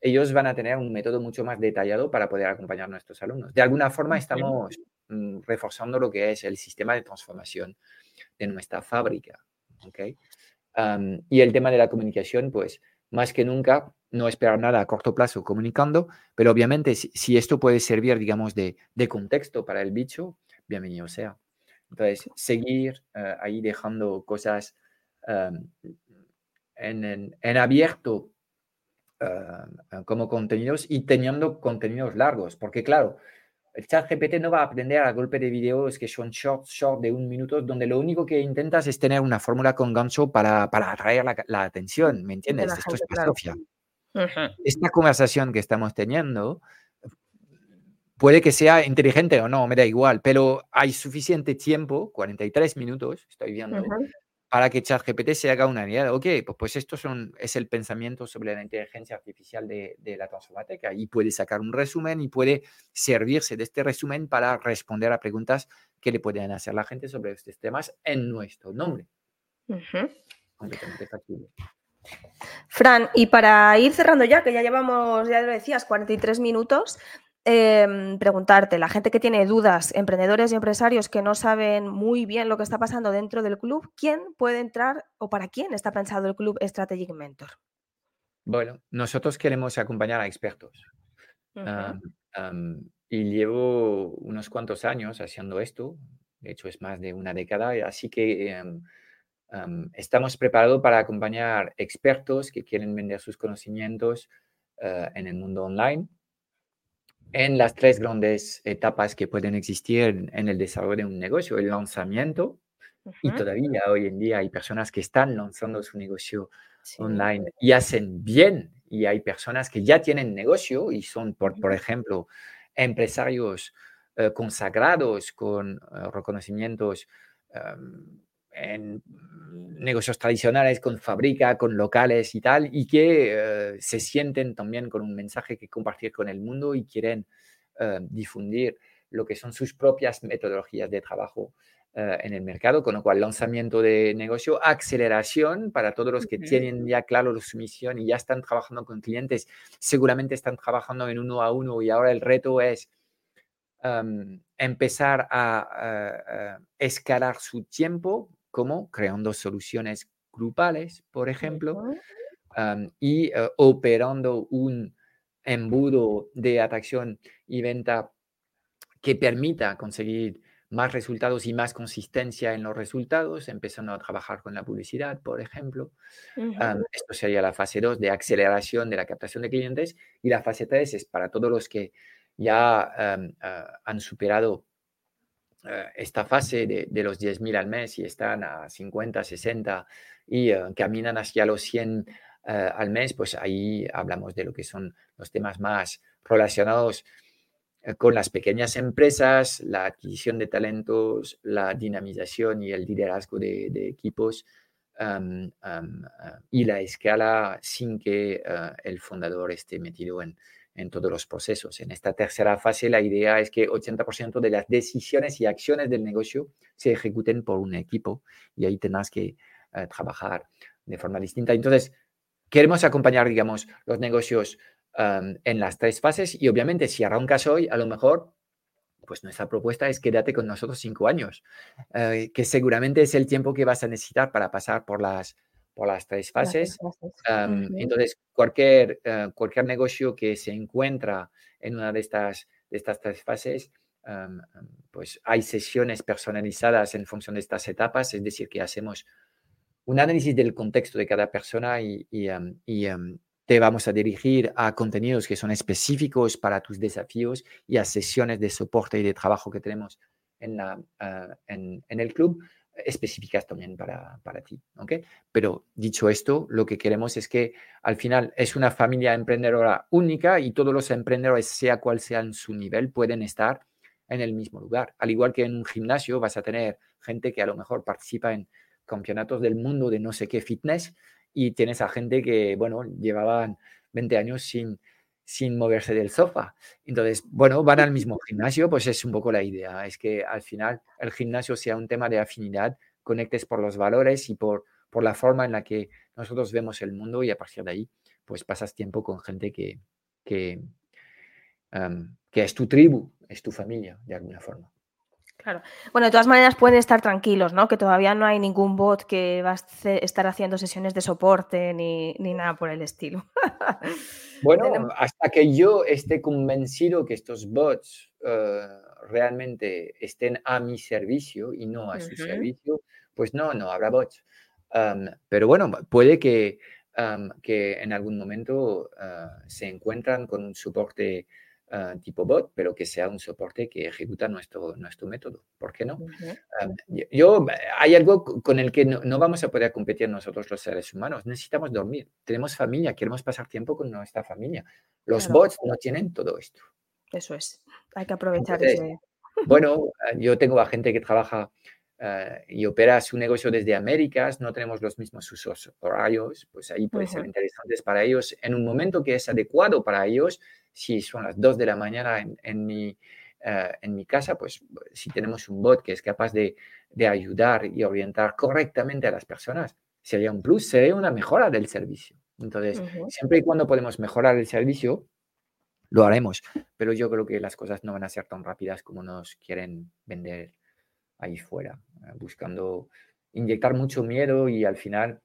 Ellos van a tener un método mucho más detallado para poder acompañar a nuestros alumnos. De alguna forma estamos mm, reforzando lo que es el sistema de transformación de nuestra fábrica. ¿ok? Am, y el tema de la comunicación, pues más que nunca, no esperar nada a corto plazo comunicando, pero obviamente si, si esto puede servir, digamos, de, de contexto para el bicho, bienvenido sea. Entonces, seguir eh, ahí dejando cosas am, en, en- en abierto eh, como contenidos y teniendo contenidos largos, porque claro, el chat GPT no va a aprender a golpe de videos que son short, short de un minuto, donde lo único que intentas es tener una fórmula con gancho para, para atraer la, la atención, ¿me De entiendes? Esto es claro. Ujú, Esta conversación que estamos teniendo puede que sea inteligente o no, me da igual, pero hay suficiente tiempo, 43 minutos, estoy viendo, ujú, para que ChatGPT se haga una idea de, ok, pues, pues esto son, es el pensamiento sobre la inteligencia artificial de, de la transformateca y puede sacar un resumen y puede servirse de este resumen para responder a preguntas que le pueden hacer la gente sobre estos temas en nuestro nombre. Completamente factible. Fran, y para ir cerrando ya, que ya llevamos, ya lo decías, 43 minutos, em, preguntarte, la gente que tiene dudas, emprendedores y empresarios que no saben muy bien lo que está pasando dentro del club, ¿quién puede entrar o para quién está pensado el club Strategic Mentor? Bueno, nosotros queremos acompañar a expertos. Y llevo unos cuantos años haciendo esto, de hecho es más de una década, así que em, estamos preparados para acompañar expertos que quieren vender sus conocimientos eh, en el mundo online en las tres grandes etapas que pueden existir en el desarrollo de un negocio, el lanzamiento, y todavía hoy en día hay personas que están lanzando su negocio online y hacen bien, y hay personas que ya tienen negocio y son, por, por ejemplo, empresarios eh, consagrados con eh, reconocimientos en negocios tradicionales, con fábrica, con locales y tal, y que eh, se sienten también con un mensaje que compartir con el mundo y quieren difundir lo que son sus propias metodologías de trabajo en el mercado, con lo cual lanzamiento de negocio, aceleración para todos los que tienen ya claro su misión y ya están trabajando con clientes, seguramente están trabajando en uno a uno y ahora el reto es empezar a, escalar su tiempo, como creando soluciones grupales, por ejemplo, y eh, operando un embudo de atracción y venta que permita conseguir más resultados y más consistencia en los resultados, empezando a trabajar con la publicidad, por ejemplo. esto sería la fase 2 de aceleración de la captación de clientes y la fase 3 es para todos los que ya eh, han superado esta fase de, de los 10.000 al mes y están a 50, 60 y eh, caminan hacia los 100 al mes, pues ahí hablamos de lo que son los temas más relacionados con las pequeñas empresas, la adquisición de talentos, la dinamización y el liderazgo de, equipos em, em, y la escala sin que el fundador esté metido en, en todos los procesos. En esta tercera fase, la idea es que 80% de las decisiones y acciones del negocio se ejecuten por un equipo y ahí tengas que eh, trabajar de forma distinta. Entonces, queremos acompañar, digamos, los negocios em, en las tres fases y obviamente si arrancas hoy, a lo mejor, pues nuestra propuesta es quédate con nosotros cinco años, eh, que seguramente es el tiempo que vas a necesitar para pasar por las por las tres fases. Entonces, cualquier, eh, cualquier negocio que se encuentra en una de estas, de estas tres fases, pues hay sesiones personalizadas en función de estas etapas, es decir, que hacemos un análisis del contexto de cada persona y, te vamos a dirigir a contenidos que son específicos para tus desafíos y a sesiones de soporte y de trabajo que tenemos en, la, ah, en, en el club específicas también para, para ti. Pero dicho esto, lo que queremos es que al final es una familia emprendedora única y todos los emprendedores, sea cual sea su nivel, pueden estar en el mismo lugar. Al igual que en un gimnasio vas a tener gente que a lo mejor participa en campeonatos del mundo de no sé qué fitness y tienes a gente que, bueno, llevaban 20 años sin, sin moverse del sofá. Entonces, bueno, van al mismo gimnasio, pues es un poco la idea, es que al final el gimnasio sea un tema de afinidad, conectes por los valores y por, por la forma en la que nosotros vemos el mundo y a partir de ahí, pues pasas tiempo con gente que, que, que es tu tribu, es tu familia, de alguna forma. Claro. Bueno, de todas maneras pueden estar tranquilos, ¿no? Que todavía no hay ningún bot que va a estar haciendo sesiones de soporte ni, nada por el estilo. bueno, hasta que yo esté convencido que estos bots eh, realmente estén a mi servicio y no a su servicio, pues no, no habrá bots. pero bueno, puede que, que en algún momento eh, se encuentran con un soporte Ah, tipo bot, pero que sea un soporte que ejecuta nuestro, nuestro método. ¿Por qué no? Ah, yo, hay algo con el que no, vamos a poder competir nosotros los seres humanos. Necesitamos dormir. Tenemos familia, queremos pasar tiempo con nuestra familia. Los bots no tienen todo esto. Eso es. Hay que aprovechar ese... Bueno, ah, yo tengo a gente que trabaja y opera su negocio desde Américas, no tenemos los mismos usos horarios, pues ahí puede ser interesante para ellos en un momento que es adecuado para ellos si son las 2 de la mañana en, mi, eh, en mi casa, pues si tenemos un bot que es capaz de, ayudar y orientar correctamente a las personas, sería un plus, sería una mejora del servicio. Entonces, siempre y cuando podemos mejorar el servicio, lo haremos. Pero yo creo que las cosas no van a ser tan rápidas como nos quieren vender ahí fuera, eh, buscando inyectar mucho miedo y al final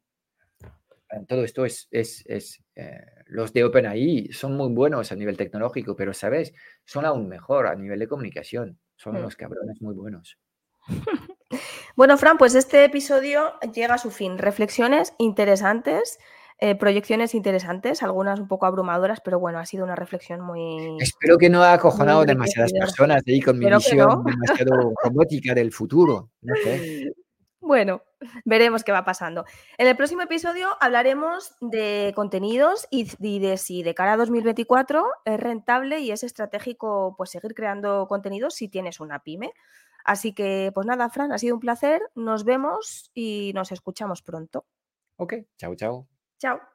todo esto es, es, es eh, los de OpenAI son muy buenos a nivel tecnológico, pero, ¿sabes? Son aún mejor a nivel de comunicación. Son mm. unos cabrones muy buenos. Bueno, Fran, pues este episodio llega a su fin. Reflexiones interesantes. Eh, proyecciones interesantes, algunas un poco abrumadoras, pero bueno, ha sido una reflexión muy... Espero que no ha acojonado demasiadas personas ahí con mi visión demasiado robótica del futuro. No sé. Bueno, veremos qué va pasando. En el próximo episodio hablaremos de contenidos y, de si de cara a 2024 es rentable y es estratégico pues seguir creando contenidos si tienes una pyme. Así que, pues nada, Fran, ha sido un placer. Nos vemos y nos escuchamos pronto. Ok, chao, chao. Chao.